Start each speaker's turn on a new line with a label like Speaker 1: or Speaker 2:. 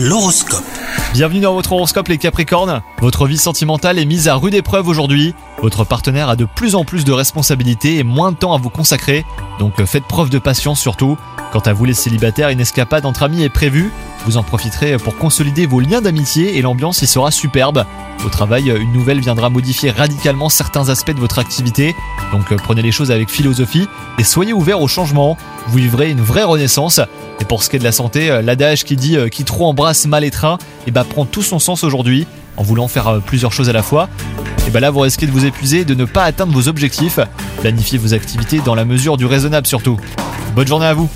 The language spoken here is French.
Speaker 1: L'horoscope.
Speaker 2: Bienvenue dans votre horoscope les Capricornes. Votre vie sentimentale est mise à rude épreuve aujourd'hui. Votre partenaire a de plus en plus de responsabilités et moins de temps à vous consacrer, donc faites preuve de patience surtout. Quant à vous les célibataires, une escapade entre amis est prévue. Vous en profiterez pour consolider vos liens d'amitié et l'ambiance y sera superbe. Au travail, une nouvelle viendra modifier radicalement certains aspects de votre activité, donc prenez les choses avec philosophie et soyez ouverts au changement. Vous vivrez une vraie renaissance. Et pour ce qui est de la santé, l'adage qui dit qui trop embrasse mal étreint, et bah prend tout son sens aujourd'hui en voulant faire plusieurs choses à la fois. Et bah là vous risquez de vous épuiser et de ne pas atteindre vos objectifs. Planifiez vos activités dans la mesure du raisonnable surtout. Bonne journée à vous